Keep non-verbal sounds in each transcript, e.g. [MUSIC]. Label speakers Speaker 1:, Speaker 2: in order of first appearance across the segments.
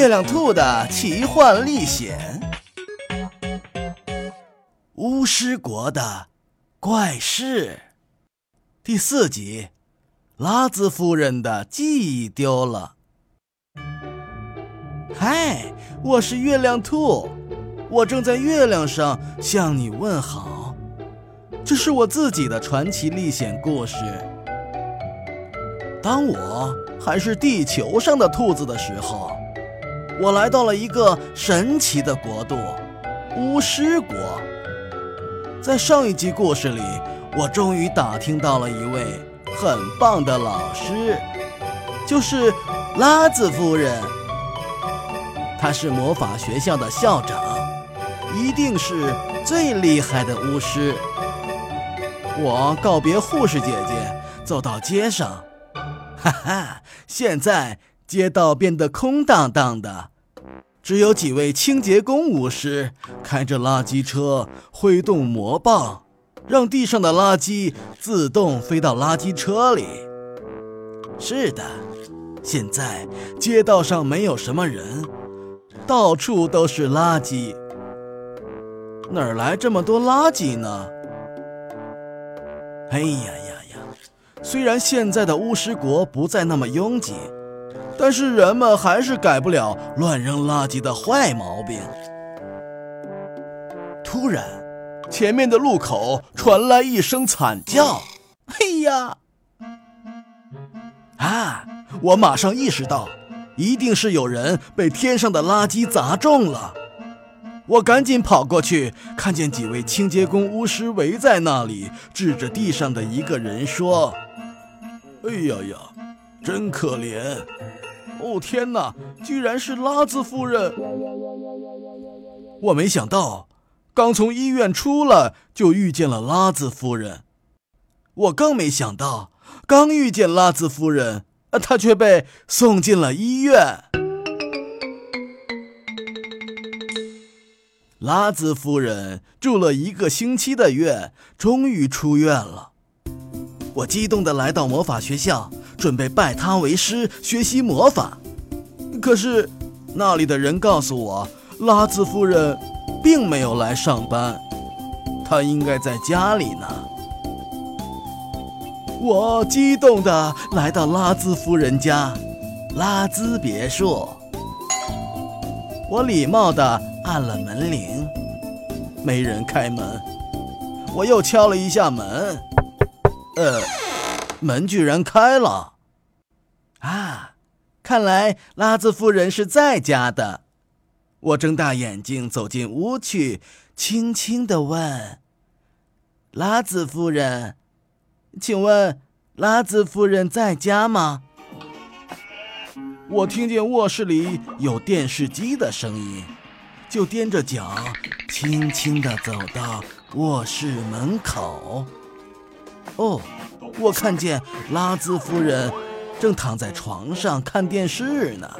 Speaker 1: 月亮兔的奇幻历险，巫师国的怪事，第四集，拉兹夫人的记忆丢了。嗨，我是月亮兔，我正在月亮上向你问好。这是我自己的传奇历险故事。当我还是地球上的兔子的时候。我来到了一个神奇的国度——巫师国。在上一集故事里，我终于打听到了一位很棒的老师，就是拉兹夫人。她是魔法学校的校长，一定是最厉害的巫师。我告别护士姐姐，走到街上，哈哈，现在街道变得空荡荡的。只有几位清洁工巫师开着垃圾车，挥动魔棒，让地上的垃圾自动飞到垃圾车里。是的，现在街道上没有什么人，到处都是垃圾。哪儿来这么多垃圾呢？哎呀呀呀！虽然现在的巫师国不再那么拥挤。但是人们还是改不了乱扔垃圾的坏毛病。突然，前面的路口传来一声惨叫：“哎呀！”啊！我马上意识到，一定是有人被天上的垃圾砸中了。我赶紧跑过去，看见几位清洁工巫师围在那里，指着地上的一个人说：“哎呀呀，真可怜。”哦天哪！居然是拉兹夫人！我没想到，刚从医院出来就遇见了拉兹夫人。我更没想到，刚遇见拉兹夫人，她却被送进了医院。拉兹夫人住了一个星期的院，终于出院了。我激动地来到魔法学校。准备拜她为师学习魔法，可是那里的人告诉我，拉兹夫人并没有来上班，她应该在家里呢。我激动地来到拉兹夫人家，拉兹别墅。我礼貌地按了门铃，没人开门。我又敲了一下门，呃。门居然开了，啊！看来拉兹夫人是在家的。我睁大眼睛走进屋去，轻轻地问：“拉兹夫人，请问拉兹夫人在家吗？”我听见卧室里有电视机的声音，就踮着脚，轻轻地走到卧室门口。哦。我看见拉兹夫人正躺在床上看电视呢。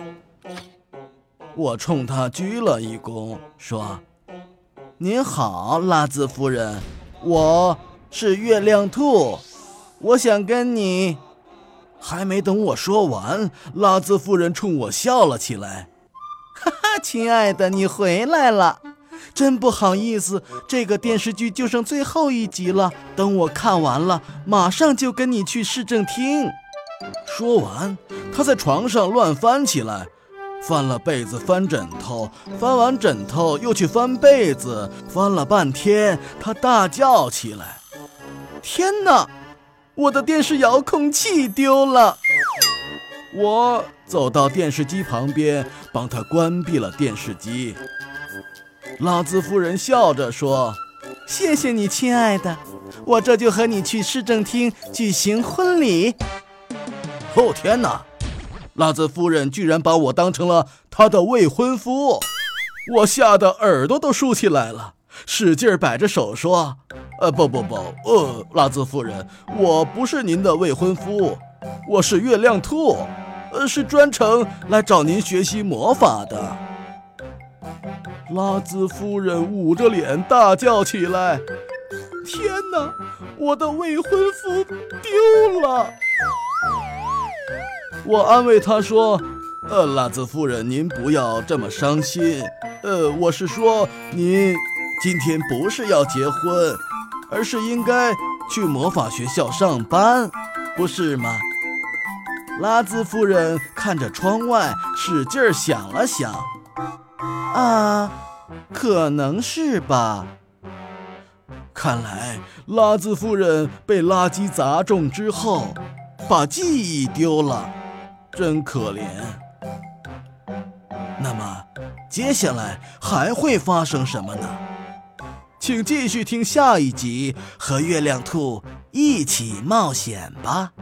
Speaker 1: 我冲他鞠了一躬，说：“您好，拉兹夫人，我是月亮兔，我想跟你……”还没等我说完，拉兹夫人冲我笑了起来：“ [LAUGHS] 哈哈，亲爱的，你回来了。”真不好意思，这个电视剧就剩最后一集了。等我看完了，马上就跟你去市政厅。说完，他在床上乱翻起来，翻了被子，翻枕头，翻完枕头又去翻被子，翻了半天，他大叫起来：“天哪，我的电视遥控器丢了！”我走到电视机旁边，帮他关闭了电视机。拉兹夫人笑着说：“谢谢你，亲爱的，我这就和你去市政厅举行婚礼。”哦天哪！拉兹夫人居然把我当成了她的未婚夫，我吓得耳朵都竖起来了，使劲摆着手说：“呃，不不不，呃，拉兹夫人，我不是您的未婚夫，我是月亮兔，呃，是专程来找您学习魔法的。”拉兹夫人捂着脸大叫起来：“天哪，我的未婚夫丢了！”我安慰她说：“呃，拉兹夫人，您不要这么伤心。呃，我是说，您今天不是要结婚，而是应该去魔法学校上班，不是吗？拉兹夫人看着窗外，使劲想了想。啊，可能是吧。看来拉兹夫人被垃圾砸中之后，把记忆丢了，真可怜。那么，接下来还会发生什么呢？请继续听下一集，和月亮兔一起冒险吧。